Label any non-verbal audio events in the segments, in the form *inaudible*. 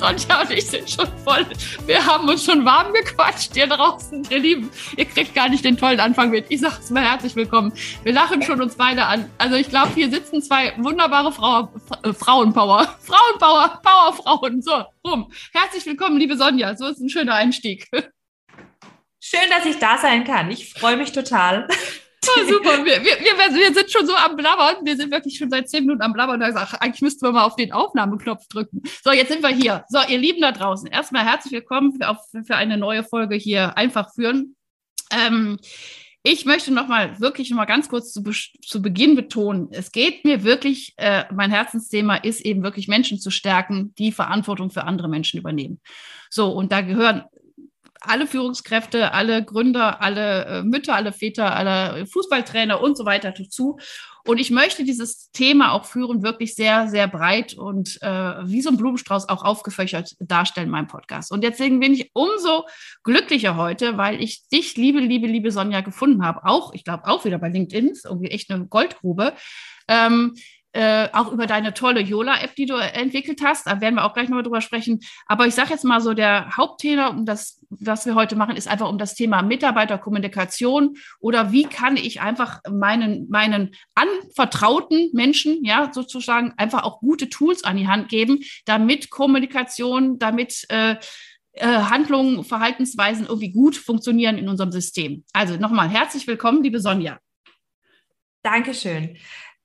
Sonja und ich sind schon voll. Wir haben uns schon warm gequatscht hier draußen, ihr Lieben. Ihr kriegt gar nicht den tollen Anfang mit. Ich sag's mal herzlich willkommen. Wir lachen schon uns beide an. Also ich glaube, hier sitzen zwei wunderbare Frau, äh, Frauenpower. *laughs* Frauenpower, Powerfrauen. So, rum. Herzlich willkommen, liebe Sonja. So ist ein schöner Einstieg. *laughs* Schön, dass ich da sein kann. Ich freue mich total. *laughs* Oh, super. Wir, wir, wir, sind schon so am Blabbern. Wir sind wirklich schon seit zehn Minuten am Blabbern. Und da gesagt, eigentlich müssten wir mal auf den Aufnahmeknopf drücken. So, jetzt sind wir hier. So, ihr Lieben da draußen, erstmal herzlich willkommen für, für eine neue Folge hier einfach führen. Ähm, ich möchte noch mal wirklich noch mal ganz kurz zu, zu Beginn betonen, es geht mir wirklich, äh, mein Herzensthema ist eben wirklich Menschen zu stärken, die Verantwortung für andere Menschen übernehmen. So, und da gehören alle Führungskräfte, alle Gründer, alle äh, Mütter, alle Väter, alle Fußballtrainer und so weiter dazu. Und ich möchte dieses Thema auch führen, wirklich sehr, sehr breit und äh, wie so ein Blumenstrauß auch aufgefächert darstellen in meinem Podcast. Und deswegen bin ich umso glücklicher heute, weil ich dich, liebe, liebe, liebe Sonja, gefunden habe. Auch, ich glaube, auch wieder bei LinkedIn, ist irgendwie echt eine Goldgrube. Ähm, äh, auch über deine tolle Yola-App, die du entwickelt hast. Da werden wir auch gleich nochmal drüber sprechen. Aber ich sage jetzt mal so, der Hauptthema, um das, was wir heute machen, ist einfach um das Thema Mitarbeiterkommunikation oder wie kann ich einfach meinen, meinen anvertrauten Menschen, ja, sozusagen einfach auch gute Tools an die Hand geben, damit Kommunikation, damit äh, äh, Handlungen, Verhaltensweisen irgendwie gut funktionieren in unserem System. Also nochmal herzlich willkommen, liebe Sonja. Dankeschön.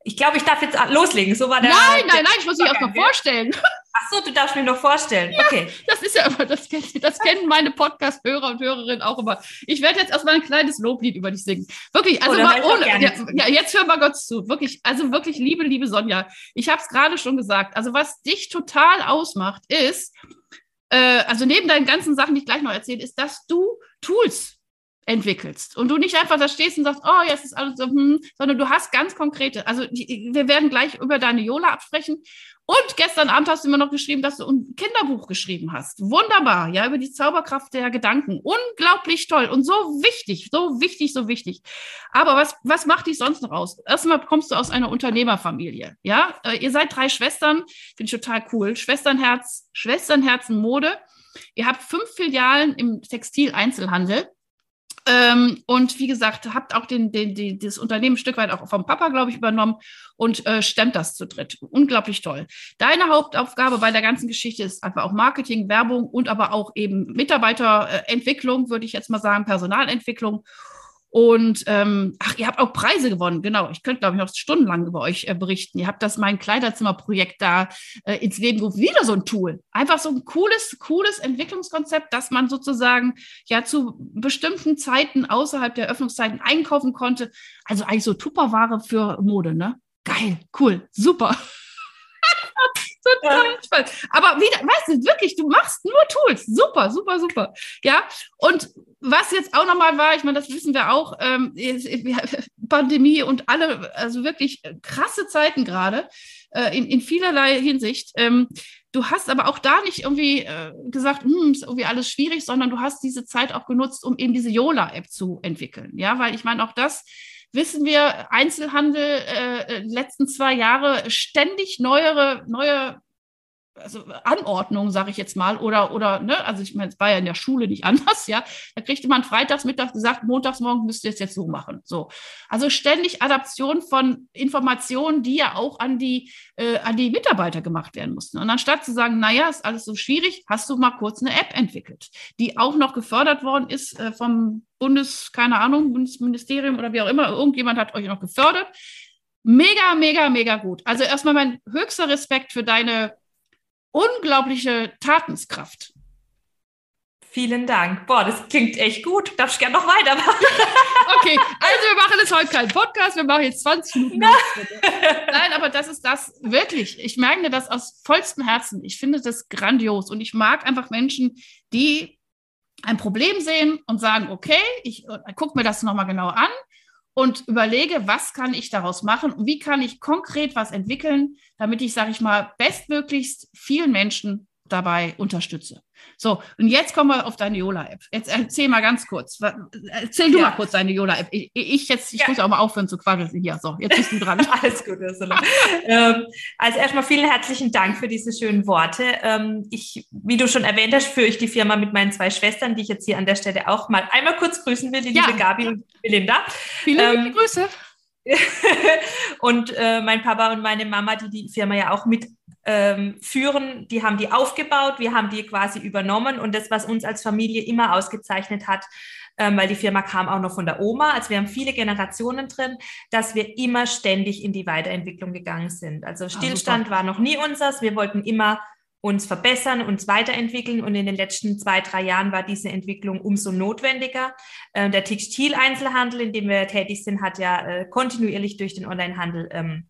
Ich glaube, ich darf jetzt loslegen. So war der. Nein, nein, nein, ich muss mich erst mal vorstellen. Ach so, du darfst mir noch vorstellen. Ja, okay. Das ist ja immer, das, das kennen meine Podcast-Hörer und Hörerinnen auch immer. Ich werde jetzt erstmal ein kleines Loblied über dich singen. Wirklich, also oh, mal ohne. Ja, ja, jetzt hör mal Gott zu. Wirklich, also wirklich, liebe, liebe Sonja. Ich habe es gerade schon gesagt. Also, was dich total ausmacht, ist, äh, also neben deinen ganzen Sachen, die ich gleich noch erzähle, ist, dass du Tools entwickelst und du nicht einfach da stehst und sagst, oh, jetzt ist alles so, hm, sondern du hast ganz konkrete, also wir werden gleich über deine Yola absprechen und gestern Abend hast du mir noch geschrieben, dass du ein Kinderbuch geschrieben hast. Wunderbar, ja, über die Zauberkraft der Gedanken. Unglaublich toll und so wichtig, so wichtig, so wichtig. Aber was, was macht dich sonst noch aus? Erstmal kommst du aus einer Unternehmerfamilie, ja? Äh, ihr seid drei Schwestern, finde ich total cool. Schwesternherz, Schwesternherzen Mode. Ihr habt fünf Filialen im Textileinzelhandel. Ähm, und wie gesagt, habt auch den, den, den, das Unternehmen ein Stück weit auch vom Papa, glaube ich, übernommen und äh, stemmt das zu dritt. Unglaublich toll. Deine Hauptaufgabe bei der ganzen Geschichte ist einfach auch Marketing, Werbung und aber auch eben Mitarbeiterentwicklung, würde ich jetzt mal sagen, Personalentwicklung. Und ähm, ach, ihr habt auch Preise gewonnen, genau. Ich könnte, glaube ich, noch stundenlang über euch äh, berichten. Ihr habt das mein Kleiderzimmerprojekt da äh, ins Leben gerufen. Wieder so ein Tool. Einfach so ein cooles, cooles Entwicklungskonzept, dass man sozusagen ja zu bestimmten Zeiten außerhalb der Öffnungszeiten einkaufen konnte. Also eigentlich so Tupperware für Mode, ne? Geil, cool, super. Total ja. spannend. Aber wieder, weißt du, wirklich, du machst nur Tools. Super, super, super. Ja. Und was jetzt auch nochmal war, ich meine, das wissen wir auch, ähm, *laughs* Pandemie und alle, also wirklich krasse Zeiten gerade, äh, in, in vielerlei Hinsicht. Ähm, du hast aber auch da nicht irgendwie äh, gesagt, hm, ist irgendwie alles schwierig, sondern du hast diese Zeit auch genutzt, um eben diese Yola-App zu entwickeln. Ja, weil ich meine, auch das wissen wir, Einzelhandel äh, letzten zwei Jahre ständig neuere, neue also Anordnung, sage ich jetzt mal, oder, oder, ne, also ich meine, es war ja in der Schule nicht *laughs* anders, ja. Da kriegte man freitags, mittags gesagt, montags morgen müsst ihr es jetzt so machen. So. Also ständig Adaption von Informationen, die ja auch an die, äh, an die Mitarbeiter gemacht werden mussten. Und anstatt zu sagen, naja, ist alles so schwierig, hast du mal kurz eine App entwickelt, die auch noch gefördert worden ist äh, vom Bundes, keine Ahnung, Bundesministerium oder wie auch immer, irgendjemand hat euch noch gefördert. Mega, mega, mega gut. Also erstmal mein höchster Respekt für deine unglaubliche Tatenskraft. Vielen Dank. Boah, das klingt echt gut. Darf ich gerne noch weitermachen? *laughs* okay, also wir machen jetzt heute keinen Podcast, wir machen jetzt 20 Minuten. *laughs* Nein, aber das ist das wirklich. Ich merke das aus vollstem Herzen. Ich finde das grandios und ich mag einfach Menschen, die ein Problem sehen und sagen, okay, ich äh, gucke mir das nochmal genau an und überlege, was kann ich daraus machen und wie kann ich konkret was entwickeln, damit ich, sage ich mal, bestmöglichst vielen Menschen dabei unterstütze. So, und jetzt kommen wir auf deine Yola-App. Jetzt erzähl mal ganz kurz. Erzähl du ja. mal kurz deine Yola-App. Ich, ich, jetzt, ich ja. muss auch mal aufhören zu quasseln hier. So, jetzt bist du dran. *laughs* Alles gut, Ursula. ähm, also erstmal vielen herzlichen Dank für diese schönen Worte. Ähm, ich, wie du schon erwähnt hast, führe ich die Firma mit meinen zwei Schwestern, die ich jetzt hier an der Stelle auch mal einmal kurz grüßen will, die ja. liebe Gabi und Belinda. Viele ähm, Grüße. *laughs* und äh, mein Papa und meine Mama, die die Firma ja auch mit ähm, führen, die haben die aufgebaut, wir haben die quasi übernommen. Und das, was uns als Familie immer ausgezeichnet hat, ähm, weil die Firma kam auch noch von der Oma, also wir haben viele Generationen drin, dass wir immer ständig in die Weiterentwicklung gegangen sind. Also ah, Stillstand ah, war noch nie unseres, wir wollten immer uns verbessern, uns weiterentwickeln. Und in den letzten zwei, drei Jahren war diese Entwicklung umso notwendiger. Äh, der Textileinzelhandel, in dem wir tätig sind, hat ja äh, kontinuierlich durch den Onlinehandel ähm,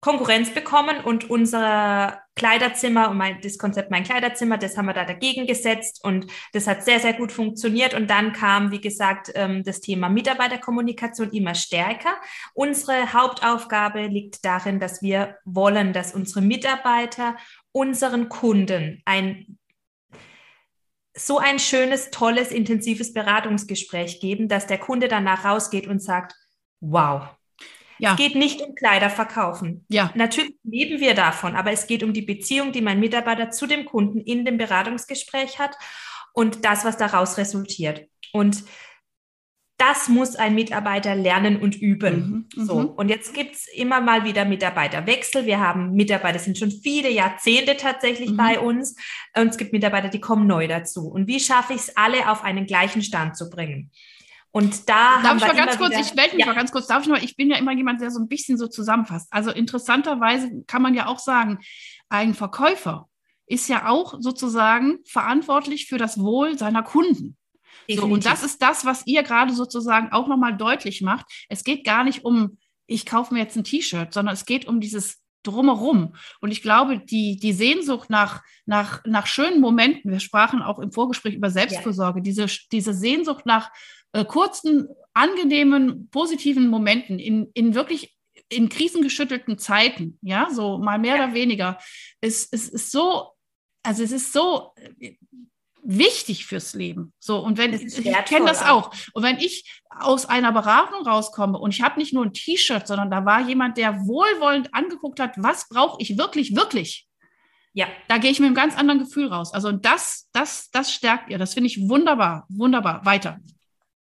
Konkurrenz bekommen und unser Kleiderzimmer und das Konzept Mein Kleiderzimmer, das haben wir da dagegen gesetzt und das hat sehr, sehr gut funktioniert. Und dann kam, wie gesagt, ähm, das Thema Mitarbeiterkommunikation immer stärker. Unsere Hauptaufgabe liegt darin, dass wir wollen, dass unsere Mitarbeiter unseren Kunden ein so ein schönes, tolles, intensives Beratungsgespräch geben, dass der Kunde danach rausgeht und sagt, wow, ja. Es geht nicht um Kleider verkaufen. Ja. Natürlich leben wir davon, aber es geht um die Beziehung, die mein Mitarbeiter zu dem Kunden in dem Beratungsgespräch hat und das, was daraus resultiert. Und das muss ein Mitarbeiter lernen und üben. Mhm, so. Mhm. Und jetzt gibt es immer mal wieder Mitarbeiterwechsel. Wir haben Mitarbeiter, sind schon viele Jahrzehnte tatsächlich mhm. bei uns. Und es gibt Mitarbeiter, die kommen neu dazu. Und wie schaffe ich es, alle auf einen gleichen Stand zu bringen? Und da darf haben ich mal ganz kurz, wieder, ich melde mich ja. mal ganz kurz, darf ich mal, ich bin ja immer jemand, der so ein bisschen so zusammenfasst. Also interessanterweise kann man ja auch sagen, ein Verkäufer ist ja auch sozusagen verantwortlich für das Wohl seiner Kunden. So, und das ist das, was ihr gerade sozusagen auch nochmal deutlich macht. Es geht gar nicht um, ich kaufe mir jetzt ein T-Shirt, sondern es geht um dieses drumherum. Und ich glaube, die, die Sehnsucht nach, nach, nach schönen Momenten, wir sprachen auch im Vorgespräch über Selbstfürsorge, ja. diese, diese Sehnsucht nach äh, kurzen, angenehmen, positiven Momenten in, in wirklich in krisengeschüttelten Zeiten, ja, so mal mehr ja. oder weniger, es, es ist so, also es ist so wichtig fürs Leben. So, und wenn ich kenne das auch. Und wenn ich aus einer Beratung rauskomme und ich habe nicht nur ein T-Shirt, sondern da war jemand, der wohlwollend angeguckt hat, was brauche ich wirklich, wirklich. Ja. Da gehe ich mit einem ganz anderen Gefühl raus. Also das, das, das stärkt ihr. Das finde ich wunderbar, wunderbar. Weiter.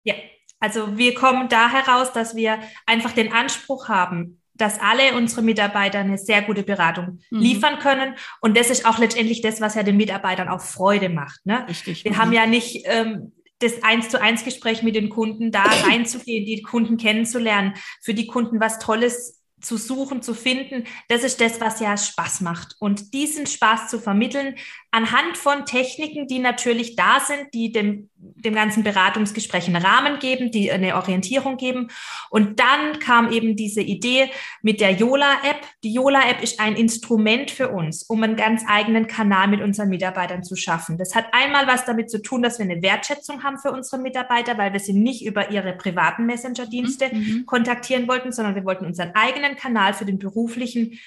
Ja, also wir kommen da heraus, dass wir einfach den Anspruch haben, dass alle unsere Mitarbeiter eine sehr gute Beratung mhm. liefern können. Und das ist auch letztendlich das, was ja den Mitarbeitern auch Freude macht. Ne? Richtig. Wir mhm. haben ja nicht ähm, das eins zu eins Gespräch mit den Kunden, da *coughs* reinzugehen, die Kunden kennenzulernen, für die Kunden was Tolles zu suchen, zu finden, das ist das, was ja Spaß macht. Und diesen Spaß zu vermitteln anhand von Techniken, die natürlich da sind, die dem, dem ganzen Beratungsgespräch einen Rahmen geben, die eine Orientierung geben. Und dann kam eben diese Idee mit der Yola-App. Die Yola-App ist ein Instrument für uns, um einen ganz eigenen Kanal mit unseren Mitarbeitern zu schaffen. Das hat einmal was damit zu tun, dass wir eine Wertschätzung haben für unsere Mitarbeiter, weil wir sie nicht über ihre privaten Messenger-Dienste mhm. kontaktieren wollten, sondern wir wollten unseren eigenen Kanal für den beruflichen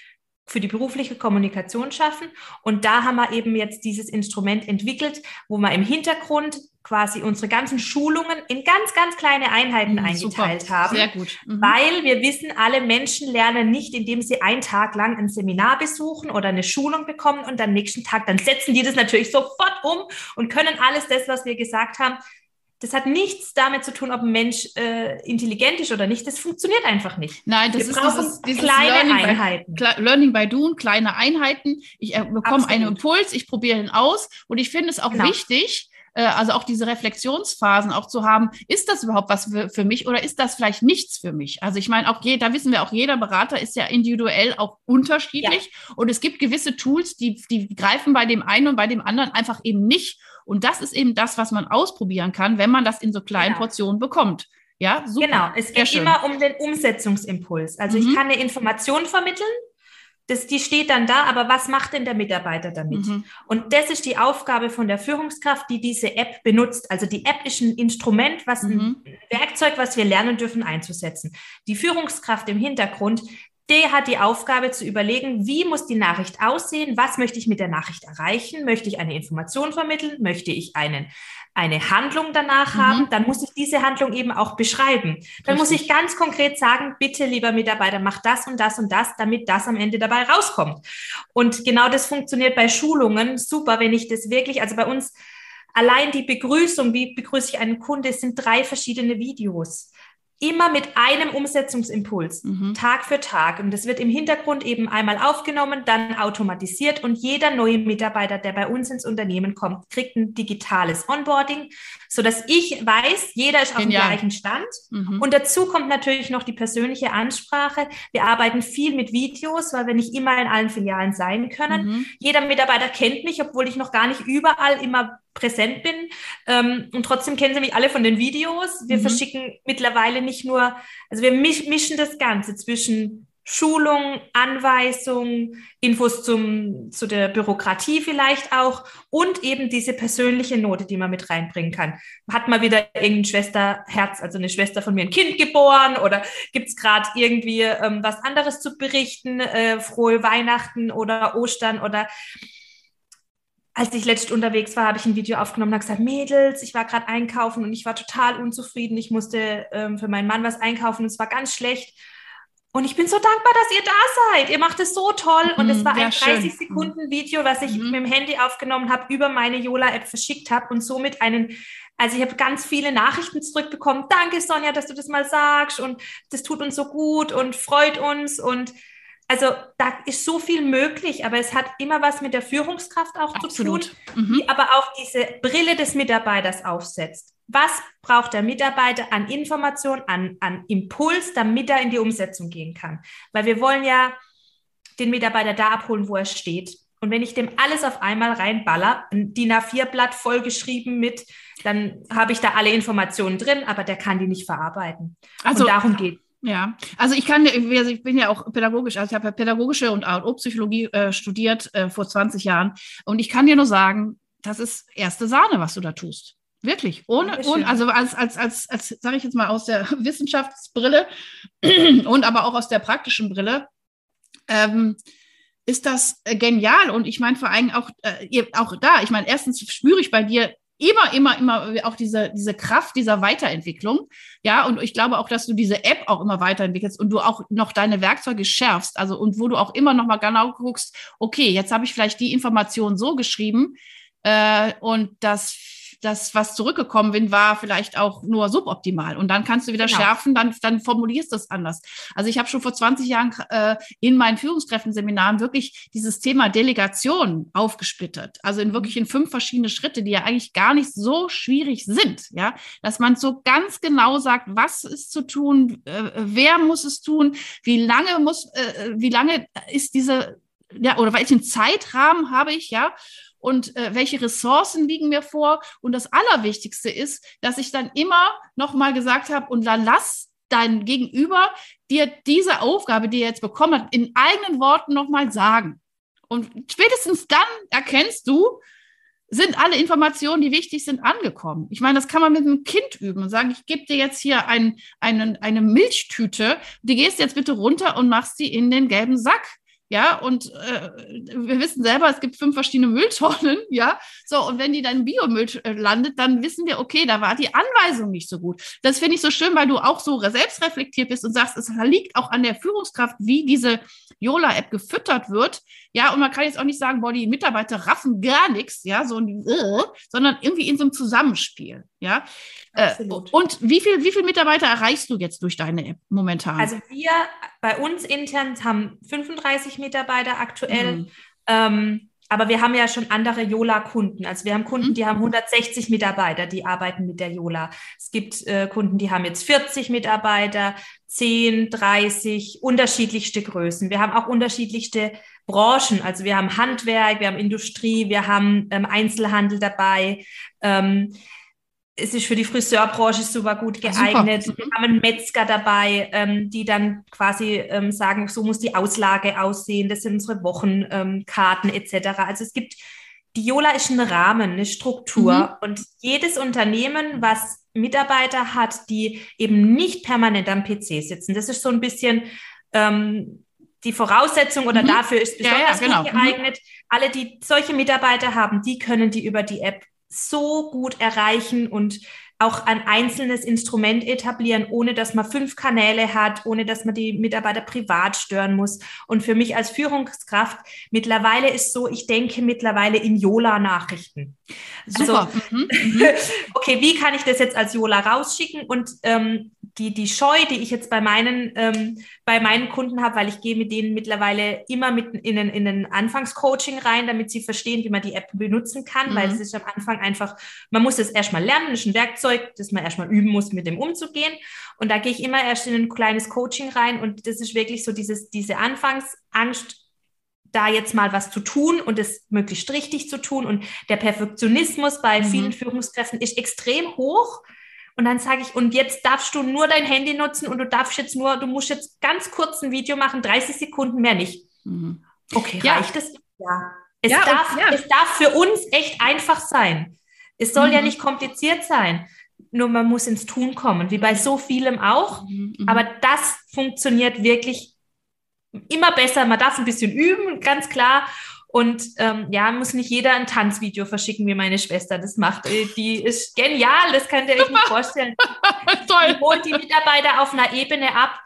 für die berufliche Kommunikation schaffen. Und da haben wir eben jetzt dieses Instrument entwickelt, wo wir im Hintergrund quasi unsere ganzen Schulungen in ganz, ganz kleine Einheiten mhm, eingeteilt super. haben. Sehr gut. Mhm. Weil wir wissen, alle Menschen lernen nicht, indem sie einen Tag lang ein Seminar besuchen oder eine Schulung bekommen und am nächsten Tag, dann setzen die das natürlich sofort um und können alles das, was wir gesagt haben, das hat nichts damit zu tun, ob ein Mensch äh, intelligent ist oder nicht. Das funktioniert einfach nicht. Nein, das Wir ist dieses, dieses kleine Learning Einheiten. By, Learning by Doing, kleine Einheiten. Ich äh, bekomme einen Impuls, ich probiere ihn aus und ich finde es auch genau. wichtig, äh, also auch diese Reflexionsphasen auch zu haben, ist das überhaupt was für, für mich oder ist das vielleicht nichts für mich? Also ich meine, auch je, da wissen wir auch, jeder Berater ist ja individuell auch unterschiedlich ja. und es gibt gewisse Tools, die, die greifen bei dem einen und bei dem anderen einfach eben nicht. Und das ist eben das, was man ausprobieren kann, wenn man das in so kleinen genau. Portionen bekommt. Ja, super. Genau, es geht immer um den Umsetzungsimpuls. Also mhm. ich kann eine Information vermitteln, das, die steht dann da, aber was macht denn der Mitarbeiter damit? Mhm. Und das ist die Aufgabe von der Führungskraft, die diese App benutzt. Also die App ist ein Instrument, was mhm. ein Werkzeug, was wir lernen dürfen einzusetzen. Die Führungskraft im Hintergrund, der hat die Aufgabe zu überlegen, wie muss die Nachricht aussehen, was möchte ich mit der Nachricht erreichen, möchte ich eine Information vermitteln, möchte ich einen, eine Handlung danach mhm. haben, dann muss ich diese Handlung eben auch beschreiben. Dann Richtig. muss ich ganz konkret sagen, bitte lieber Mitarbeiter, mach das und das und das, damit das am Ende dabei rauskommt. Und genau das funktioniert bei Schulungen super, wenn ich das wirklich, also bei uns allein die Begrüßung, wie begrüße ich einen Kunde, sind drei verschiedene Videos immer mit einem Umsetzungsimpuls, mhm. Tag für Tag. Und das wird im Hintergrund eben einmal aufgenommen, dann automatisiert und jeder neue Mitarbeiter, der bei uns ins Unternehmen kommt, kriegt ein digitales Onboarding, so dass ich weiß, jeder ist Genial. auf dem gleichen Stand. Mhm. Und dazu kommt natürlich noch die persönliche Ansprache. Wir arbeiten viel mit Videos, weil wir nicht immer in allen Filialen sein können. Mhm. Jeder Mitarbeiter kennt mich, obwohl ich noch gar nicht überall immer präsent bin. Ähm, und trotzdem kennen sie mich alle von den Videos. Wir mhm. verschicken mittlerweile nicht nur, also wir mischen das Ganze zwischen Schulung, Anweisung, Infos zum, zu der Bürokratie vielleicht auch und eben diese persönliche Note, die man mit reinbringen kann. Hat mal wieder irgendein Schwesterherz, also eine Schwester von mir ein Kind geboren oder gibt es gerade irgendwie ähm, was anderes zu berichten, äh, frohe Weihnachten oder Ostern oder als ich letztens unterwegs war, habe ich ein Video aufgenommen und gesagt, Mädels, ich war gerade einkaufen und ich war total unzufrieden. Ich musste ähm, für meinen Mann was einkaufen und es war ganz schlecht. Und ich bin so dankbar, dass ihr da seid. Ihr macht es so toll. Und es mhm, war ja, ein 30 Sekunden Video, was ich mhm. mit dem Handy aufgenommen habe, über meine Yola-App verschickt habe und somit einen, also ich habe ganz viele Nachrichten zurückbekommen. Danke, Sonja, dass du das mal sagst und das tut uns so gut und freut uns und also da ist so viel möglich, aber es hat immer was mit der Führungskraft auch Absolut. zu tun, mhm. die aber auch diese Brille des Mitarbeiters aufsetzt. Was braucht der Mitarbeiter an Information, an, an Impuls, damit er in die Umsetzung gehen kann? Weil wir wollen ja den Mitarbeiter da abholen, wo er steht. Und wenn ich dem alles auf einmal reinballer, ein DIN A4-Blatt vollgeschrieben mit, dann habe ich da alle Informationen drin, aber der kann die nicht verarbeiten. Also und darum geht ja, also ich kann, also ich bin ja auch pädagogisch, also ich habe ja pädagogische und A&O-Psychologie äh, studiert äh, vor 20 Jahren und ich kann dir nur sagen, das ist erste Sahne, was du da tust. Wirklich, ohne, ohne also als, als, als, als sage ich jetzt mal aus der *laughs* Wissenschaftsbrille *clears throat* und aber auch aus der praktischen Brille, ähm, ist das äh, genial. Und ich meine vor allem auch, äh, auch da, ich meine, erstens spüre ich bei dir immer, immer, immer auch diese, diese Kraft dieser Weiterentwicklung. Ja, und ich glaube auch, dass du diese App auch immer weiterentwickelst und du auch noch deine Werkzeuge schärfst. Also, und wo du auch immer noch mal genau guckst, okay, jetzt habe ich vielleicht die Information so geschrieben äh, und das das, was zurückgekommen bin, war vielleicht auch nur suboptimal. Und dann kannst du wieder genau. schärfen, dann, dann formulierst du es anders. Also ich habe schon vor 20 Jahren äh, in meinen Führungskräftenseminaren wirklich dieses Thema Delegation aufgesplittet. Also in wirklich in fünf verschiedene Schritte, die ja eigentlich gar nicht so schwierig sind. Ja, dass man so ganz genau sagt, was ist zu tun, äh, wer muss es tun, wie lange muss, äh, wie lange ist diese ja, oder welchen Zeitrahmen habe ich, ja, und äh, welche Ressourcen liegen mir vor. Und das Allerwichtigste ist, dass ich dann immer noch mal gesagt habe, und dann lass dein Gegenüber dir diese Aufgabe, die er jetzt bekommen hat, in eigenen Worten noch mal sagen. Und spätestens dann erkennst du, sind alle Informationen, die wichtig sind, angekommen. Ich meine, das kann man mit einem Kind üben und sagen, ich gebe dir jetzt hier ein, einen, eine Milchtüte, die gehst jetzt bitte runter und machst sie in den gelben Sack. Ja, und äh, wir wissen selber, es gibt fünf verschiedene Mülltonnen, *laughs* ja. So, und wenn die dann Biomüll äh, landet, dann wissen wir, okay, da war die Anweisung nicht so gut. Das finde ich so schön, weil du auch so selbstreflektiert bist und sagst, es liegt auch an der Führungskraft, wie diese Yola-App gefüttert wird. Ja, und man kann jetzt auch nicht sagen, boah, die Mitarbeiter raffen gar nichts, ja, so, äh, sondern irgendwie in so einem Zusammenspiel, ja. Äh, und wie viel, wie viele Mitarbeiter erreichst du jetzt durch deine App momentan? Also wir bei uns intern haben 35 Mitarbeiter aktuell. Mhm. Ähm, aber wir haben ja schon andere Yola-Kunden. Also wir haben Kunden, mhm. die haben 160 Mitarbeiter, die arbeiten mit der Yola. Es gibt äh, Kunden, die haben jetzt 40 Mitarbeiter, 10, 30, unterschiedlichste Größen. Wir haben auch unterschiedlichste Branchen. Also wir haben Handwerk, wir haben Industrie, wir haben ähm, Einzelhandel dabei. Ähm, es ist für die Friseurbranche super gut geeignet. Super. Wir haben einen Metzger dabei, ähm, die dann quasi ähm, sagen, so muss die Auslage aussehen, das sind unsere Wochenkarten ähm, etc. Also es gibt, die Yola ist ein Rahmen, eine Struktur mhm. und jedes Unternehmen, was Mitarbeiter hat, die eben nicht permanent am PC sitzen, das ist so ein bisschen ähm, die Voraussetzung oder mhm. dafür ist besonders ja, ja, genau. gut mhm. geeignet. Mhm. Alle, die solche Mitarbeiter haben, die können die über die App so gut erreichen und auch ein einzelnes Instrument etablieren, ohne dass man fünf Kanäle hat, ohne dass man die Mitarbeiter privat stören muss. Und für mich als Führungskraft mittlerweile ist so, ich denke mittlerweile in Yola-Nachrichten. Super. Also, mhm. mhm. *laughs* okay, wie kann ich das jetzt als Yola rausschicken? Und ähm, die, die Scheu, die ich jetzt bei meinen, ähm, bei meinen Kunden habe, weil ich gehe mit denen mittlerweile immer mit in ein, in ein Anfangscoaching rein, damit sie verstehen, wie man die App benutzen kann, mhm. weil es ist am Anfang einfach, man muss es erstmal lernen, das ist ein Werkzeug, das man erstmal üben muss, mit dem umzugehen. Und da gehe ich immer erst in ein kleines Coaching rein und das ist wirklich so dieses, diese Anfangsangst, da jetzt mal was zu tun und es möglichst richtig zu tun. Und der Perfektionismus bei mhm. vielen Führungskräften ist extrem hoch. Und dann sage ich, und jetzt darfst du nur dein Handy nutzen und du darfst jetzt nur, du musst jetzt ganz kurz ein Video machen, 30 Sekunden mehr nicht. Mhm. Okay, ja. reicht es? Ja. Es, ja, darf, und, ja. es darf für uns echt einfach sein. Es soll mhm. ja nicht kompliziert sein. Nur man muss ins Tun kommen, wie bei so vielem auch. Mhm. mhm. Aber das funktioniert wirklich immer besser. Man darf ein bisschen üben, ganz klar. Und ähm, ja, muss nicht jeder ein Tanzvideo verschicken, wie meine Schwester das macht. Äh, die ist genial, das könnt ihr euch nicht vorstellen. *laughs* Toll. Die holt die Mitarbeiter auf einer Ebene ab.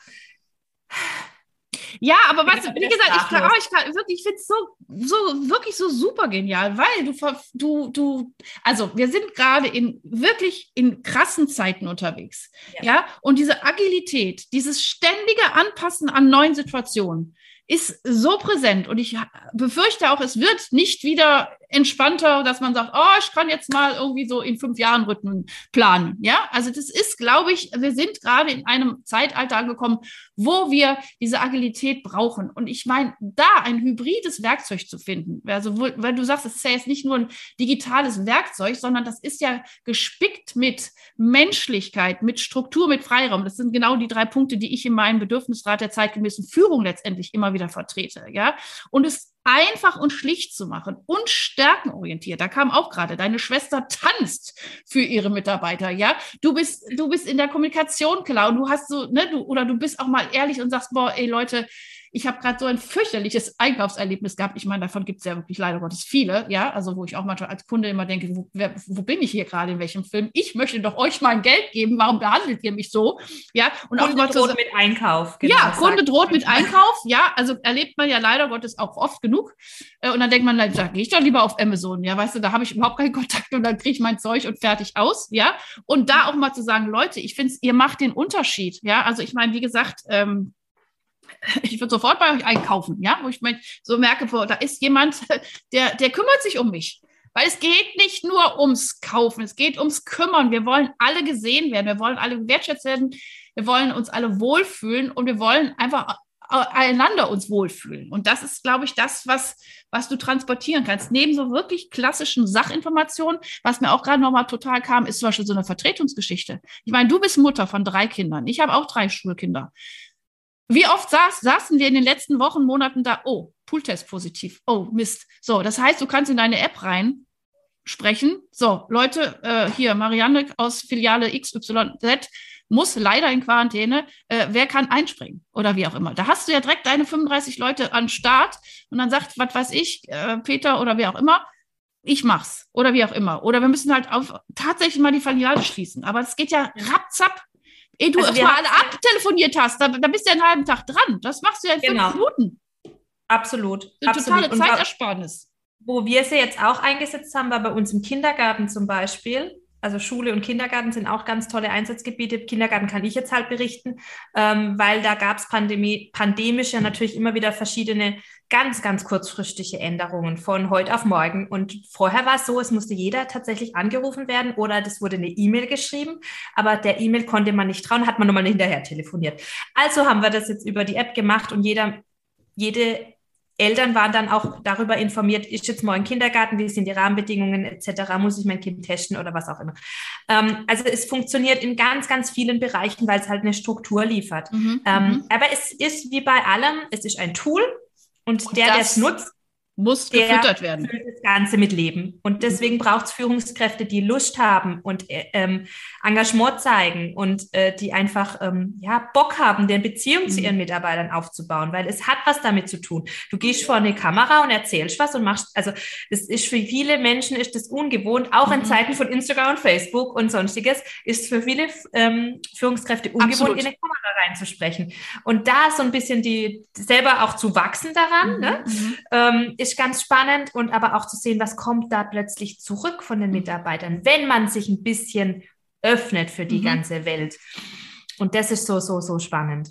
Ja, aber was, wie gesagt, ich glaube, ich, kann, wirklich, ich finde es so, so, wirklich so super genial, weil du, du, du, also wir sind gerade in wirklich in krassen Zeiten unterwegs. Ja. ja, und diese Agilität, dieses ständige Anpassen an neuen Situationen, ist so präsent und ich befürchte auch, es wird nicht wieder entspannter, dass man sagt, oh, ich kann jetzt mal irgendwie so in fünf Jahren Rhythmen planen. Ja, also das ist, glaube ich, wir sind gerade in einem Zeitalter angekommen, wo wir diese Agilität brauchen. Und ich meine, da ein hybrides Werkzeug zu finden, also wo, weil du sagst, es ist ja jetzt nicht nur ein digitales Werkzeug, sondern das ist ja gespickt mit Menschlichkeit, mit Struktur, mit Freiraum. Das sind genau die drei Punkte, die ich in meinem Bedürfnisrat der zeitgemäßen Führung letztendlich immer wieder vertrete. Ja, und es einfach und schlicht zu machen und stärkenorientiert. Da kam auch gerade, deine Schwester tanzt für ihre Mitarbeiter, ja. Du bist, du bist in der Kommunikation klar und du hast so, ne, du, oder du bist auch mal ehrlich und sagst, boah, ey Leute, ich habe gerade so ein fürchterliches Einkaufserlebnis gehabt. Ich meine, davon gibt es ja wirklich leider Gottes viele, ja, also wo ich auch manchmal als Kunde immer denke, wo, wer, wo bin ich hier gerade, in welchem Film? Ich möchte doch euch mein Geld geben, warum behandelt ihr mich so? Ja, und Kunde auch droht so, mit Einkauf. Genau, ja, Kunde droht mit Einkauf, ja, also erlebt man ja leider Gottes auch oft genug. Äh, und dann denkt man, da gehe ich doch lieber auf Amazon, ja, weißt du, da habe ich überhaupt keinen *laughs* Kontakt und dann kriege ich mein Zeug und fertig aus, ja. Und da auch mal zu sagen, Leute, ich finde, ihr macht den Unterschied, ja. Also ich meine, wie gesagt, ähm, *laughs* ich würde sofort bei euch einkaufen, ja, wo ich so merke, da ist jemand, *laughs* der, der kümmert sich um mich. Weil es geht nicht nur ums Kaufen, es geht ums Kümmern. Wir wollen alle gesehen werden, wir wollen alle wertschätzt werden, wir wollen uns alle wohlfühlen und wir wollen einfach einander uns wohlfühlen. Und das ist, glaube ich, das, was, was du transportieren kannst. Neben so wirklich klassischen Sachinformationen, was mir auch gerade nochmal total kam, ist zum Beispiel so eine Vertretungsgeschichte. Ich meine, du bist Mutter von drei Kindern. Ich habe auch drei Schulkinder. Wie oft saß, saßen wir in den letzten Wochen, Monaten da, oh, Pooltest positiv, oh, Mist. So, das heißt, du kannst in deine App rein sprechen. So, Leute, äh, hier, Marianne aus Filiale XYZ muss leider in Quarantäne. Äh, wer kann einspringen? Oder wie auch immer. Da hast du ja direkt deine 35 Leute an Start und dann sagt, was weiß ich, äh, Peter oder wer auch immer, ich mach's. Oder wie auch immer. Oder wir müssen halt auf tatsächlich mal die Filiale schließen. Aber es geht ja rapzapp Ehe du also mal alle abtelefoniert hast, da, da, bist du ja einen halben Tag dran. Das machst du ja in genau. fünf Minuten. Absolut. Eine totale Zeitersparnis. Wo wir sie jetzt auch eingesetzt haben, war bei uns im Kindergarten zum Beispiel also Schule und Kindergarten sind auch ganz tolle Einsatzgebiete. Kindergarten kann ich jetzt halt berichten, ähm, weil da gab es Pandemie, pandemisch ja natürlich immer wieder verschiedene ganz, ganz kurzfristige Änderungen von heute auf morgen. Und vorher war es so, es musste jeder tatsächlich angerufen werden oder das wurde eine E-Mail geschrieben, aber der E-Mail konnte man nicht trauen, hat man nochmal hinterher telefoniert. Also haben wir das jetzt über die App gemacht und jeder, jede Eltern waren dann auch darüber informiert, ist jetzt morgen Kindergarten, wie sind die Rahmenbedingungen etc., muss ich mein Kind testen oder was auch immer. Ähm, also es funktioniert in ganz, ganz vielen Bereichen, weil es halt eine Struktur liefert. Mhm, ähm, mhm. aber es ist wie bei allem, es ist ein Tool und, der, der es nutzt, muss gefüttert werden. Das Ganze mit Leben. Und deswegen braucht es Führungskräfte, die Lust haben und äh, ähm, Engagement zeigen und äh, die einfach ähm, ja, Bock haben, eine Beziehung mhm. zu ihren Mitarbeitern aufzubauen, weil es hat was damit zu tun. Du gehst vor eine Kamera und erzählst was und machst, also das ist für viele Menschen ist das ungewohnt, auch mhm. in Zeiten von Instagram und Facebook und sonstiges, ist für viele ähm, Führungskräfte ungewohnt, Absolut. in eine Kamera reinzusprechen. Und da so ein bisschen die selber auch zu wachsen daran, mhm. ne, mhm. Ist ganz spannend und aber auch zu sehen, was kommt da plötzlich zurück von den Mitarbeitern, wenn man sich ein bisschen öffnet für die mhm. ganze Welt. Und das ist so, so, so spannend.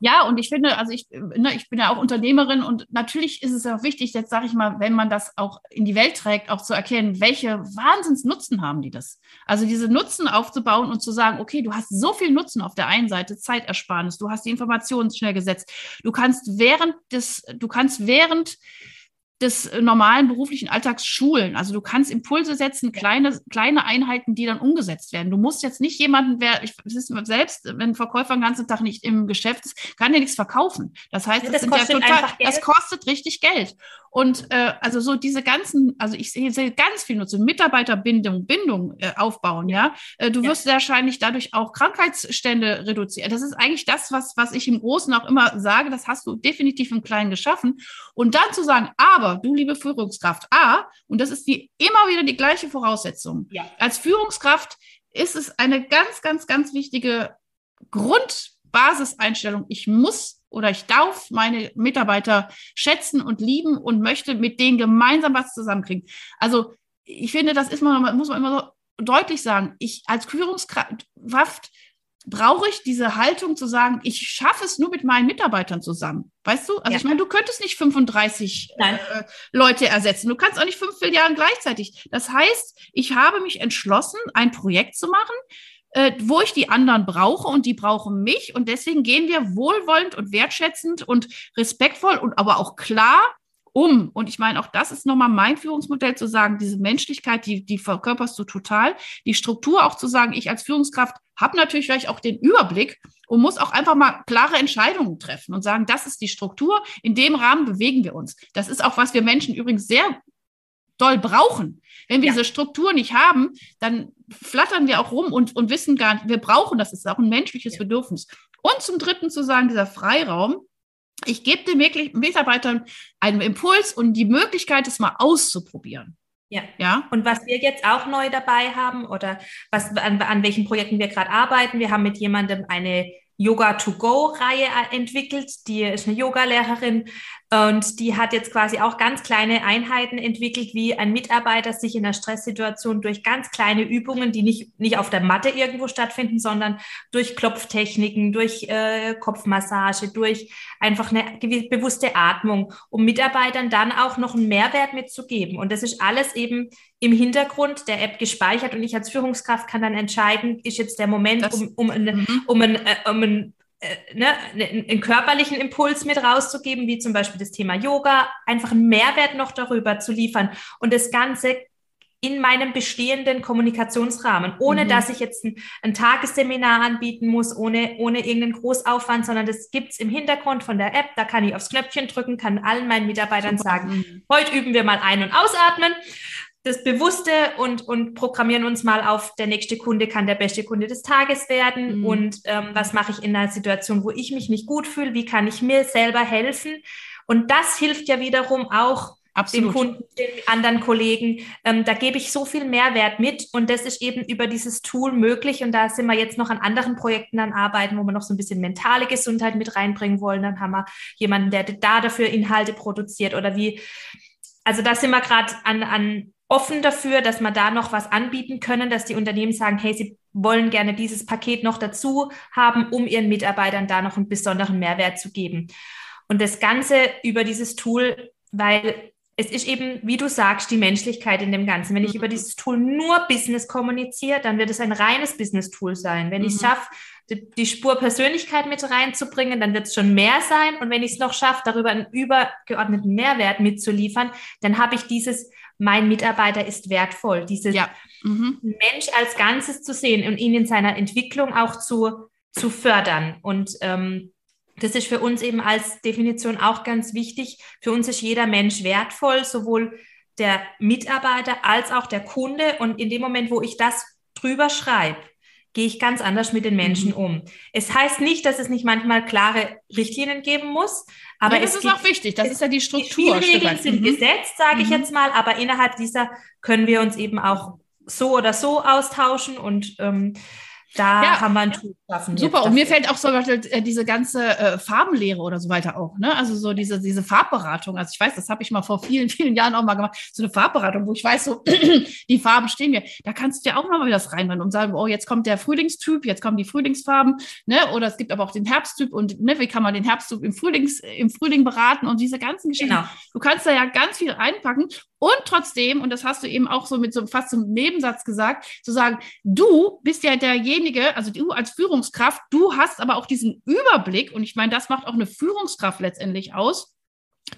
Ja, und ich finde, also ich, ne, ich bin ja auch Unternehmerin und natürlich ist es auch wichtig, jetzt sage ich mal, wenn man das auch in die Welt trägt, auch zu erkennen, welche Wahnsinnsnutzen haben die das. Also diese Nutzen aufzubauen und zu sagen, okay, du hast so viel Nutzen auf der einen Seite, Zeitersparnis, du hast die Informationen schnell gesetzt, du kannst während des, du kannst während des normalen beruflichen Alltags schulen. Also du kannst Impulse setzen, kleine, kleine Einheiten, die dann umgesetzt werden. Du musst jetzt nicht jemanden, wer, ich selbst, wenn ein Verkäufer den ganzen Tag nicht im Geschäft ist, kann der nichts verkaufen. Das heißt, das, das, ja total, das kostet richtig Geld. Und äh, also so diese ganzen, also ich sehe, sehe ganz viel Nutzen, Mitarbeiterbindung, Bindung äh, aufbauen, ja. Äh, du wirst ja. wahrscheinlich dadurch auch Krankheitsstände reduzieren. Das ist eigentlich das, was, was ich im Großen auch immer sage, das hast du definitiv im Kleinen geschaffen. Und dann zu sagen, aber du, liebe Führungskraft, A, und das ist die immer wieder die gleiche Voraussetzung. Ja. Als Führungskraft ist es eine ganz, ganz, ganz wichtige Grundbasiseinstellung. Ich muss oder ich darf meine Mitarbeiter schätzen und lieben und möchte mit denen gemeinsam was zusammenkriegen. Also ich finde, das ist man, muss man immer so deutlich sagen. Ich als Führungskraft brauche ich diese Haltung zu sagen, ich schaffe es nur mit meinen Mitarbeitern zusammen. Weißt du? Also ja. ich meine, du könntest nicht 35 äh, Leute ersetzen. Du kannst auch nicht fünf Filialen gleichzeitig. Das heißt, ich habe mich entschlossen, ein Projekt zu machen, äh, wo ich die anderen brauche und die brauchen mich. Und deswegen gehen wir wohlwollend und wertschätzend und respektvoll und aber auch klar um. Und ich meine, auch das ist nochmal mein Führungsmodell zu sagen, diese Menschlichkeit, die, die verkörperst du total. Die Struktur auch zu sagen, ich als Führungskraft habe natürlich vielleicht auch den Überblick und muss auch einfach mal klare Entscheidungen treffen und sagen, das ist die Struktur, in dem Rahmen bewegen wir uns. Das ist auch, was wir Menschen übrigens sehr doll brauchen. Wenn wir ja. diese Struktur nicht haben, dann flattern wir auch rum und, und wissen gar nicht, wir brauchen das, ist auch ein menschliches ja. Bedürfnis. Und zum Dritten zu sagen, dieser Freiraum, ich gebe den Mitarbeitern einen Impuls und die Möglichkeit, es mal auszuprobieren. Ja. ja. Und was wir jetzt auch neu dabei haben oder was, an, an welchen Projekten wir gerade arbeiten, wir haben mit jemandem eine Yoga-to-Go-Reihe entwickelt. Die ist eine Yogalehrerin und die hat jetzt quasi auch ganz kleine Einheiten entwickelt, wie ein Mitarbeiter sich in einer Stresssituation durch ganz kleine Übungen, die nicht, nicht auf der Matte irgendwo stattfinden, sondern durch Klopftechniken, durch äh, Kopfmassage, durch einfach eine bewusste Atmung, um Mitarbeitern dann auch noch einen Mehrwert mitzugeben. Und das ist alles eben im Hintergrund der App gespeichert und ich als Führungskraft kann dann entscheiden, ist jetzt der Moment, das, um, um, eine, mhm. um, ein, äh, um ein ne, einen körperlichen Impuls mit rauszugeben, wie zum Beispiel das Thema Yoga, einfach einen Mehrwert noch darüber zu liefern und das Ganze in meinem bestehenden Kommunikationsrahmen, ohne mhm. dass ich jetzt ein, ein, Tagesseminar anbieten muss, ohne, ohne irgendeinen Großaufwand, sondern das gibt es im Hintergrund von der App, da kann ich aufs Knöpfchen drücken, kann allen meinen Mitarbeitern Super. sagen, mhm. heute üben wir mal ein- und ausatmen das Bewusste und, und programmieren uns mal auf, der nächste Kunde kann der beste Kunde des Tages werden. Mhm. Und ähm, was mache ich in einer Situation, wo ich mich nicht gut fühle? Wie kann ich mir selber helfen? Und das hilft ja wiederum auch Absolut. den Kunden, den anderen Kollegen. Ähm, da gebe ich so viel Mehrwert mit und das ist eben über dieses Tool möglich. Und da sind wir jetzt noch an anderen Projekten an Arbeiten, wo wir noch so ein bisschen mentale Gesundheit mit reinbringen wollen. Dann haben wir jemanden, der da dafür Inhalte produziert oder wie. Also da sind wir gerade an, an offen dafür, dass wir da noch was anbieten können, dass die Unternehmen sagen, hey, sie wollen gerne dieses Paket noch dazu haben, um ihren Mitarbeitern da noch einen besonderen Mehrwert zu geben. Und das Ganze über dieses Tool, weil es ist eben, wie du sagst, die Menschlichkeit in dem Ganzen. Wenn ich mhm. über dieses Tool nur Business kommuniziere, dann wird es ein reines Business-Tool sein. Wenn mhm. ich es schaffe, die, die Spur Persönlichkeit mit reinzubringen, dann wird es schon mehr sein. Und wenn ich es noch schaffe, darüber einen übergeordneten Mehrwert mitzuliefern, dann habe ich dieses, mein Mitarbeiter ist wertvoll, dieses ja. mhm. Mensch als Ganzes zu sehen und ihn in seiner Entwicklung auch zu, zu fördern. Und ähm, das ist für uns eben als Definition auch ganz wichtig. Für uns ist jeder Mensch wertvoll, sowohl der Mitarbeiter als auch der Kunde. Und in dem Moment, wo ich das drüber schreibe, gehe ich ganz anders mit den Menschen mhm. um. Es heißt nicht, dass es nicht manchmal klare Richtlinien geben muss, aber ja, das es ist gibt, auch wichtig. Das ist ja die Struktur. Die Regeln sind mhm. gesetzt, sage mhm. ich jetzt mal, aber innerhalb dieser können wir uns eben auch so oder so austauschen und ähm, da ja, haben wir ein Tool geschaffen. Super, und mir fällt auch so äh, diese ganze äh, Farbenlehre oder so weiter auch, ne? Also so diese, diese Farbberatung. Also ich weiß, das habe ich mal vor vielen, *laughs* vielen Jahren auch mal gemacht, so eine Farbberatung, wo ich weiß, so *clears throat* die Farben stehen mir. Da kannst du ja auch mal wieder das reinrennen und sagen, oh, jetzt kommt der Frühlingstyp, jetzt kommen die Frühlingsfarben, ne? Oder es gibt aber auch den Herbsttyp und ne, wie kann man den Herbsttyp im, Frühlings, im Frühling beraten und diese ganzen Geschichten. Genau. Du kannst da ja ganz viel reinpacken und trotzdem, und das hast du eben auch so mit so fast zum Nebensatz gesagt, zu sagen, du bist ja derjenige, also du als Führungskraft, du hast aber auch diesen Überblick, und ich meine, das macht auch eine Führungskraft letztendlich aus,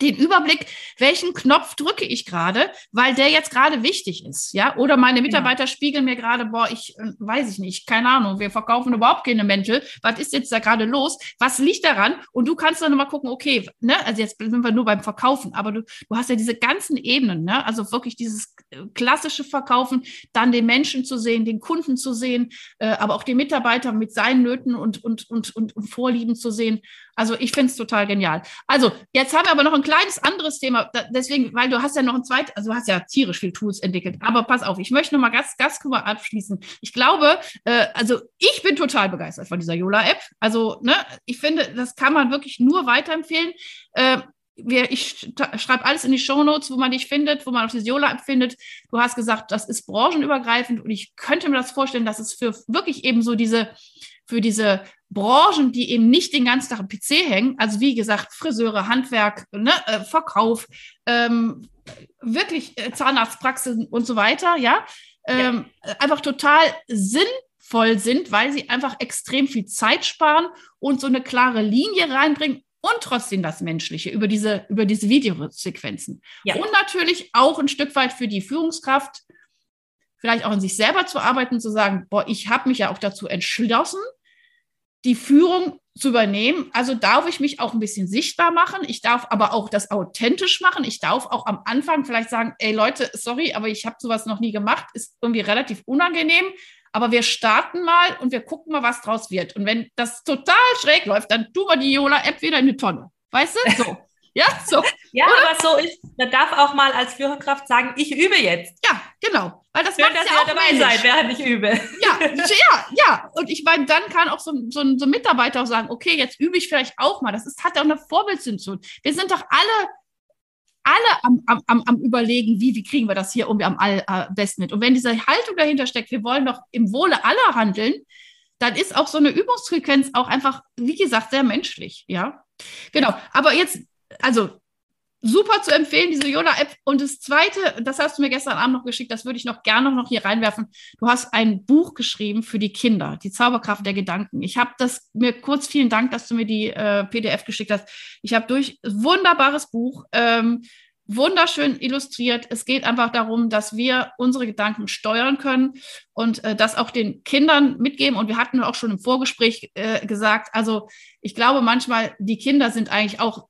den Überblick, welchen Knopf drücke ich gerade, weil der jetzt gerade wichtig ist, ja? Oder meine. Mitarbeiter genau. spiegeln mir gerade, boah, ich äh, weiß ich nicht, keine Ahnung, wir verkaufen überhaupt keine Mäntel. Was ist jetzt da gerade los? Was liegt daran? Und du kannst dann nochmal gucken, okay, ne, also jetzt sind wir nur beim Verkaufen, aber du, du hast ja diese ganzen Ebenen, ne? Also wirklich dieses äh, klassische Verkaufen, dann den Menschen zu sehen, den Kunden zu sehen, äh, aber auch den Mitarbeiter mit seinen Nöten und, und, und, und, und Vorlieben zu sehen. Also ich finde es total genial. Also jetzt haben wir aber noch ein kleines anderes Thema. deswegen, weil du hast ja noch ein zweites, also du hast ja tierisch viel Tools entwickelt. Aber pass auf, ich möchte noch mal ganz, ganz kurz abschließen. Ich glaube, äh, also ich bin total begeistert von dieser Yola-App. Also ne, ich finde, das kann man wirklich nur weiterempfehlen. Äh, wir, ich schreibe alles in die Show Notes, wo man dich findet, wo man auf diese Yola-App findet. Du hast gesagt, das ist branchenübergreifend und ich könnte mir das vorstellen, dass es für wirklich eben so diese für diese Branchen, die eben nicht den ganzen Tag am PC hängen, also wie gesagt, Friseure, Handwerk, ne, äh, Verkauf, ähm, wirklich äh, Zahnarztpraxen und so weiter, ja, ähm, ja, einfach total sinnvoll sind, weil sie einfach extrem viel Zeit sparen und so eine klare Linie reinbringen und trotzdem das Menschliche über diese, über diese Videosequenzen. Ja. Und natürlich auch ein Stück weit für die Führungskraft, vielleicht auch an sich selber zu arbeiten, zu sagen, boah, ich habe mich ja auch dazu entschlossen, die Führung zu übernehmen. Also darf ich mich auch ein bisschen sichtbar machen. Ich darf aber auch das authentisch machen. Ich darf auch am Anfang vielleicht sagen, ey Leute, sorry, aber ich habe sowas noch nie gemacht. Ist irgendwie relativ unangenehm. Aber wir starten mal und wir gucken mal, was draus wird. Und wenn das total schräg läuft, dann tun wir die Yola-App wieder in die Tonne. Weißt du? So. *laughs* Ja, so. ja, Oder? aber so ist, man darf auch mal als Führungskraft sagen, ich übe jetzt. Ja, genau. Weil das Schön, dass ja auch dabei männlich. seid, während ich übe. Ja, *laughs* ja, ja. Und ich meine, dann kann auch so, so, ein, so ein Mitarbeiter auch sagen, okay, jetzt übe ich vielleicht auch mal. Das ist, hat auch eine Vorbildfunktion. Wir sind doch alle alle am, am, am, am überlegen, wie, wie kriegen wir das hier irgendwie am all, besten mit. Und wenn diese Haltung dahinter steckt, wir wollen doch im Wohle aller handeln, dann ist auch so eine Übungsfrequenz auch einfach, wie gesagt, sehr menschlich, ja. Genau. Aber jetzt also super zu empfehlen, diese Yola-App. Und das Zweite, das hast du mir gestern Abend noch geschickt, das würde ich noch gerne noch hier reinwerfen. Du hast ein Buch geschrieben für die Kinder, die Zauberkraft der Gedanken. Ich habe das mir kurz, vielen Dank, dass du mir die äh, PDF geschickt hast. Ich habe durch wunderbares Buch, ähm, wunderschön illustriert. Es geht einfach darum, dass wir unsere Gedanken steuern können und äh, das auch den Kindern mitgeben. Und wir hatten auch schon im Vorgespräch äh, gesagt, also ich glaube manchmal, die Kinder sind eigentlich auch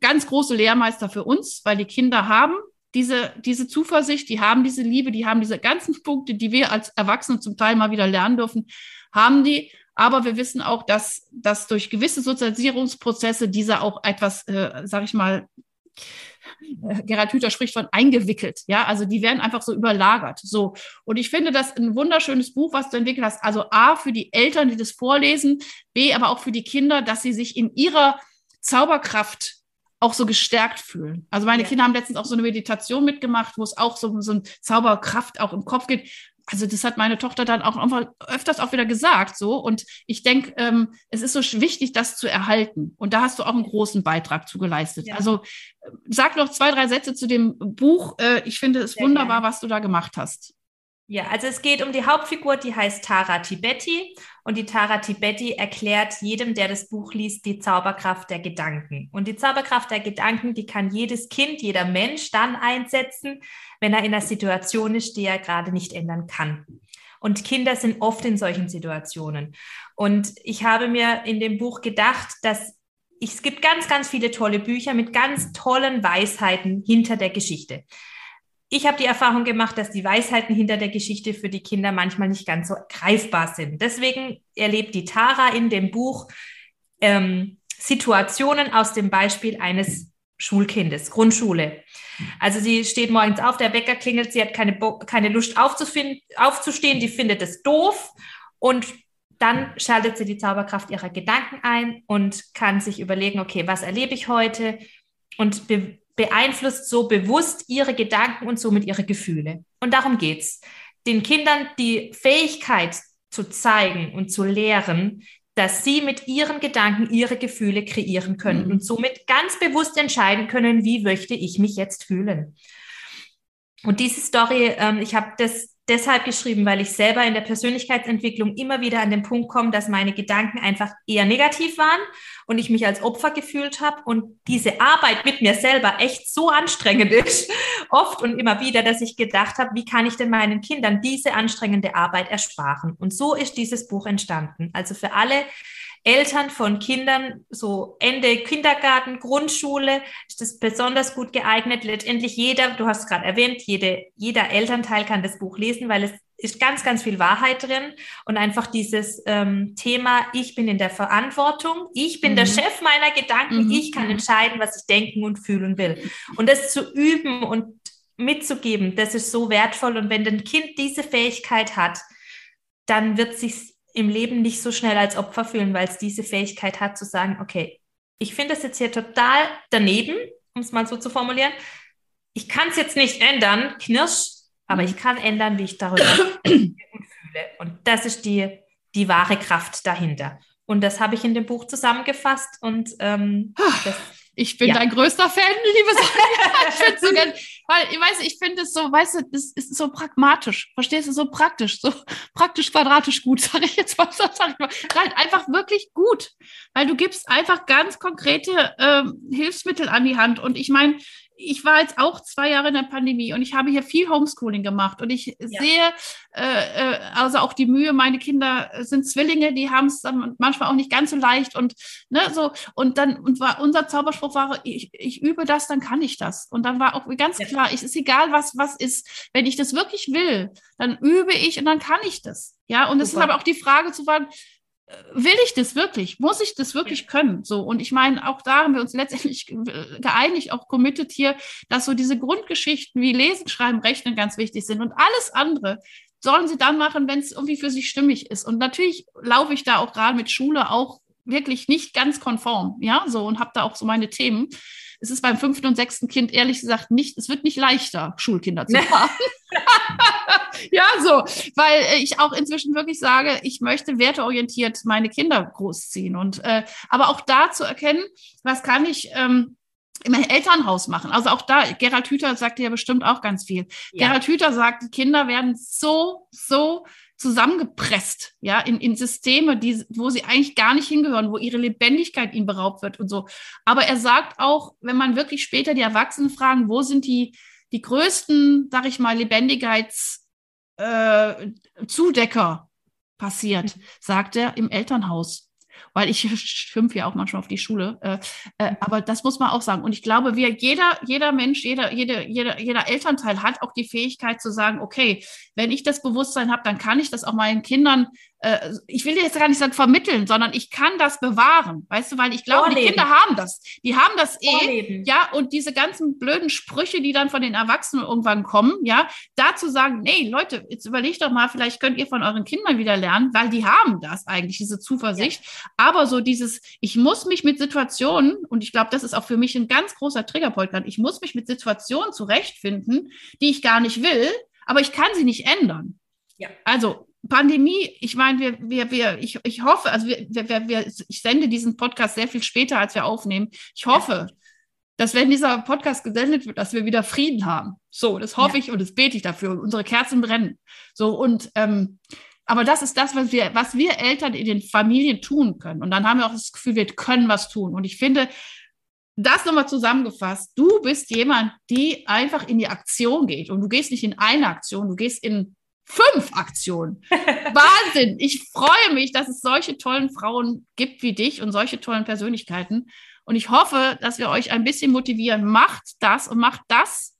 ganz große Lehrmeister für uns, weil die Kinder haben diese, diese Zuversicht, die haben diese Liebe, die haben diese ganzen *laughs* Punkte, die wir als Erwachsene zum Teil mal wieder lernen dürfen, haben die. Aber wir wissen auch, dass, dass durch gewisse Sozialisierungsprozesse diese auch etwas, äh, sag ich mal, äh, Gerhard Hüther spricht von eingewickelt. Ja, also die werden einfach so überlagert. So. Und ich finde das ein wunderschönes Buch, was du entwickelt hast. Also A, für die Eltern, die das vorlesen, B, aber auch für die Kinder, dass sie sich in ihrer Zauberkraft auch so gestärkt fühlen. Also meine ja. Kinder haben letztens auch so eine Meditation mitgemacht, wo es auch so, so ein Zauberkraft auch im Kopf geht. Also das hat meine Tochter dann auch öfters auch wieder gesagt so. Und ich denke, ähm, es ist so wichtig, das zu erhalten. Und da hast du auch einen großen Beitrag zu geleistet. Ja. Also sag noch zwei, drei Sätze zu dem Buch. Äh, ich finde es Sehr wunderbar, gerne. was du da gemacht hast. Ja, also es geht um die Hauptfigur, die heißt Tara Tibetti. Und die Tara Tibetti erklärt jedem, der das Buch liest, die Zauberkraft der Gedanken. Und die Zauberkraft der Gedanken, die kann jedes Kind, jeder Mensch dann einsetzen, wenn er in einer Situation ist, die er gerade nicht ändern kann. Und Kinder sind oft in solchen Situationen. Und ich habe mir in dem Buch gedacht, dass es gibt ganz, ganz viele tolle Bücher mit ganz tollen Weisheiten hinter der Geschichte ich habe die Erfahrung gemacht, dass die Weisheiten hinter der Geschichte für die Kinder manchmal nicht ganz so greifbar sind. Deswegen erlebt die Tara in dem Buch ähm, Situationen aus dem Beispiel eines Schulkindes, Grundschule. Also sie steht morgens auf, der Wecker klingelt, sie hat keine, Bo keine Lust aufzustehen, die findet es doof und dann schaltet sie die Zauberkraft ihrer Gedanken ein und kann sich überlegen, okay, was erlebe ich heute? Und beeinflusst so bewusst ihre Gedanken und somit ihre Gefühle. Und darum geht es. Den Kindern die Fähigkeit zu zeigen und zu lehren, dass sie mit ihren Gedanken ihre Gefühle kreieren können mhm. und somit ganz bewusst entscheiden können, wie möchte ich mich jetzt fühlen. Und diese Story, ähm, ich habe das deshalb geschrieben, weil ich selber in der Persönlichkeitsentwicklung immer wieder an den Punkt komme, dass meine Gedanken einfach eher negativ waren und ich mich als Opfer gefühlt habe und diese Arbeit mit mir selber echt so anstrengend ist, *laughs* oft und immer wieder, dass ich gedacht habe, wie kann ich denn meinen Kindern diese anstrengende Arbeit ersparen? Und so ist dieses Buch entstanden. Also für alle, Eltern von Kindern, so Ende Kindergarten, Grundschule, ist das besonders gut geeignet. Letztendlich jeder, du hast es gerade erwähnt, jede, jeder Elternteil kann das Buch lesen, weil es ist ganz, ganz viel Wahrheit drin und einfach dieses ähm, Thema, ich bin in der Verantwortung, ich bin mhm. der Chef meiner Gedanken, mhm. ich kann entscheiden, was ich denken und fühlen will. Und das zu üben und mitzugeben, das ist so wertvoll. Und wenn ein Kind diese Fähigkeit hat, dann wird sich im Leben nicht so schnell als Opfer fühlen, weil es diese Fähigkeit hat zu sagen, okay, ich finde das jetzt hier total daneben, um es mal so zu formulieren. Ich kann es jetzt nicht ändern, knirsch, aber ich kann ändern, wie ich darüber *clears throat* fühle. Und das ist die, die wahre Kraft dahinter. Und das habe ich in dem Buch zusammengefasst und ähm, das ich bin ja. dein größter Fan, *laughs* liebe Sonja. *laughs* ich finde so gern, weil, ich weiß, ich finde es so, weißt du, das ist so pragmatisch. Verstehst du? So praktisch, so praktisch quadratisch gut, *laughs* sage ich jetzt mal. Sag ich mal. Halt einfach wirklich gut, weil du gibst einfach ganz konkrete ähm, Hilfsmittel an die Hand. Und ich meine, ich war jetzt auch zwei Jahre in der Pandemie und ich habe hier viel Homeschooling gemacht und ich ja. sehe äh, äh, also auch die Mühe, meine Kinder sind Zwillinge, die haben es dann manchmal auch nicht ganz so leicht und ne, so und dann und war unser Zauberspruch war, ich, ich übe das, dann kann ich das. Und dann war auch ganz ja. klar, es ist egal, was, was ist, wenn ich das wirklich will, dann übe ich und dann kann ich das. Ja, und es ist aber auch die Frage zu fragen, will ich das wirklich? Muss ich das wirklich können? So, und ich meine, auch da haben wir uns letztendlich geeinigt, auch committed hier, dass so diese Grundgeschichten wie Lesen, Schreiben, Rechnen ganz wichtig sind und alles andere sollen sie dann machen, wenn es irgendwie für sie stimmig ist. Und natürlich laufe ich da auch gerade mit Schule auch wirklich nicht ganz konform, ja, so und habe da auch so meine Themen es ist beim fünften und sechsten Kind ehrlich gesagt nicht, es wird nicht leichter, Schulkinder zu haben. *laughs* ja, so, weil ich auch inzwischen wirklich sage, ich möchte werteorientiert meine Kinder großziehen. Und äh, aber auch da zu erkennen, was kann ich ähm, im Elternhaus machen. Also auch da, Gerald Hüther sagte ja bestimmt auch ganz viel. Ja. Gerald Hüther sagt, die Kinder werden so, so zusammengepresst, ja, in, in Systeme, die, wo sie eigentlich gar nicht hingehören, wo ihre Lebendigkeit ihnen beraubt wird und so. Aber er sagt auch, wenn man wirklich später die Erwachsenen fragen, wo sind die, die größten, sag ich mal, Lebendigkeitszudecker äh, passiert, mhm. sagt er im Elternhaus weil ich *laughs* schimpfe ja auch manchmal auf die Schule. Äh, äh, aber das muss man auch sagen. Und ich glaube, wir, jeder, jeder Mensch, jeder, jeder, jeder, jeder Elternteil hat auch die Fähigkeit zu sagen, okay, wenn ich das Bewusstsein habe, dann kann ich das auch meinen Kindern äh, ich will jetzt gar nicht sagen vermitteln, sondern ich kann das bewahren, weißt du, weil ich glaube, Vorleben. die Kinder haben das. Die haben das eh, Vorleben. ja, und diese ganzen blöden Sprüche, die dann von den Erwachsenen irgendwann kommen, ja, dazu sagen, nee, Leute, jetzt überlegt doch mal, vielleicht könnt ihr von euren Kindern wieder lernen, weil die haben das eigentlich, diese Zuversicht. Ja. Aber so dieses, ich muss mich mit Situationen, und ich glaube, das ist auch für mich ein ganz großer Triggerpoint, ich muss mich mit Situationen zurechtfinden, die ich gar nicht will, aber ich kann sie nicht ändern. Ja. Also Pandemie, ich meine, wir, wir, wir, ich, ich hoffe, also wir, wir, wir, ich sende diesen Podcast sehr viel später, als wir aufnehmen. Ich hoffe, dass wenn dieser Podcast gesendet wird, dass wir wieder Frieden haben. So, das hoffe ja. ich und das bete ich dafür und unsere Kerzen brennen. So und ähm, aber das ist das, was wir, was wir Eltern in den Familien tun können. Und dann haben wir auch das Gefühl, wir können was tun. Und ich finde, das nochmal zusammengefasst, du bist jemand, die einfach in die Aktion geht. Und du gehst nicht in eine Aktion, du gehst in fünf Aktionen. *laughs* Wahnsinn! Ich freue mich, dass es solche tollen Frauen gibt wie dich und solche tollen Persönlichkeiten. Und ich hoffe, dass wir euch ein bisschen motivieren. Macht das und macht das,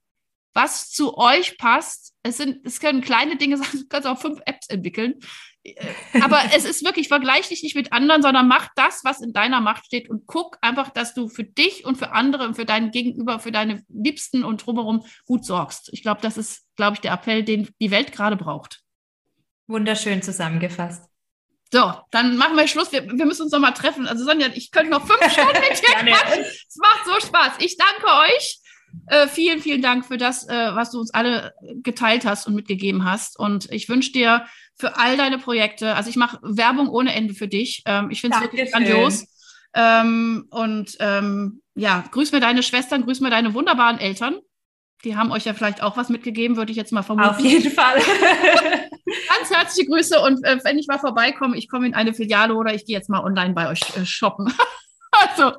was zu euch passt. Es sind, es können kleine Dinge sein, du kannst auch fünf Apps entwickeln. Äh, aber es ist wirklich, vergleich dich nicht mit anderen, sondern mach das, was in deiner Macht steht und guck einfach, dass du für dich und für andere und für deinen Gegenüber, für deine Liebsten und drumherum gut sorgst. Ich glaube, das ist, glaube ich, der Appell, den die Welt gerade braucht. Wunderschön zusammengefasst. So, dann machen wir Schluss. Wir, wir müssen uns noch mal treffen. Also Sonja, ich könnte noch fünf Stunden mit dir quatschen. Es macht so Spaß. Ich danke euch. Äh, vielen, vielen Dank für das, äh, was du uns alle geteilt hast und mitgegeben hast. Und ich wünsche dir für all deine Projekte, also ich mache Werbung ohne Ende für dich. Ähm, ich finde es wirklich grandios. Ähm, und ähm, ja, grüß mir deine Schwestern, grüß mir deine wunderbaren Eltern. Die haben euch ja vielleicht auch was mitgegeben, würde ich jetzt mal vermuten. Auf jeden Fall. *laughs* Ganz herzliche Grüße und äh, wenn ich mal vorbeikomme, ich komme in eine Filiale oder ich gehe jetzt mal online bei euch äh, shoppen. *laughs* also,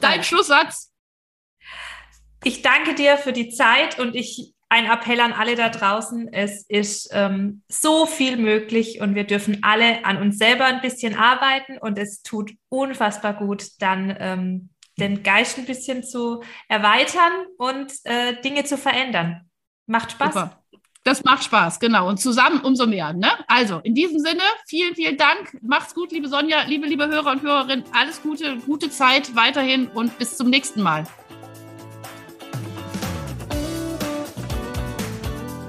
dein Schlusssatz. Ich danke dir für die Zeit und ich ein Appell an alle da draußen. Es ist ähm, so viel möglich und wir dürfen alle an uns selber ein bisschen arbeiten und es tut unfassbar gut, dann ähm, den Geist ein bisschen zu erweitern und äh, Dinge zu verändern. Macht Spaß. Super. Das macht Spaß, genau. Und zusammen umso mehr. Ne? Also, in diesem Sinne, vielen, vielen Dank. Macht's gut, liebe Sonja, liebe, liebe Hörer und Hörerinnen. Alles Gute, gute Zeit weiterhin und bis zum nächsten Mal.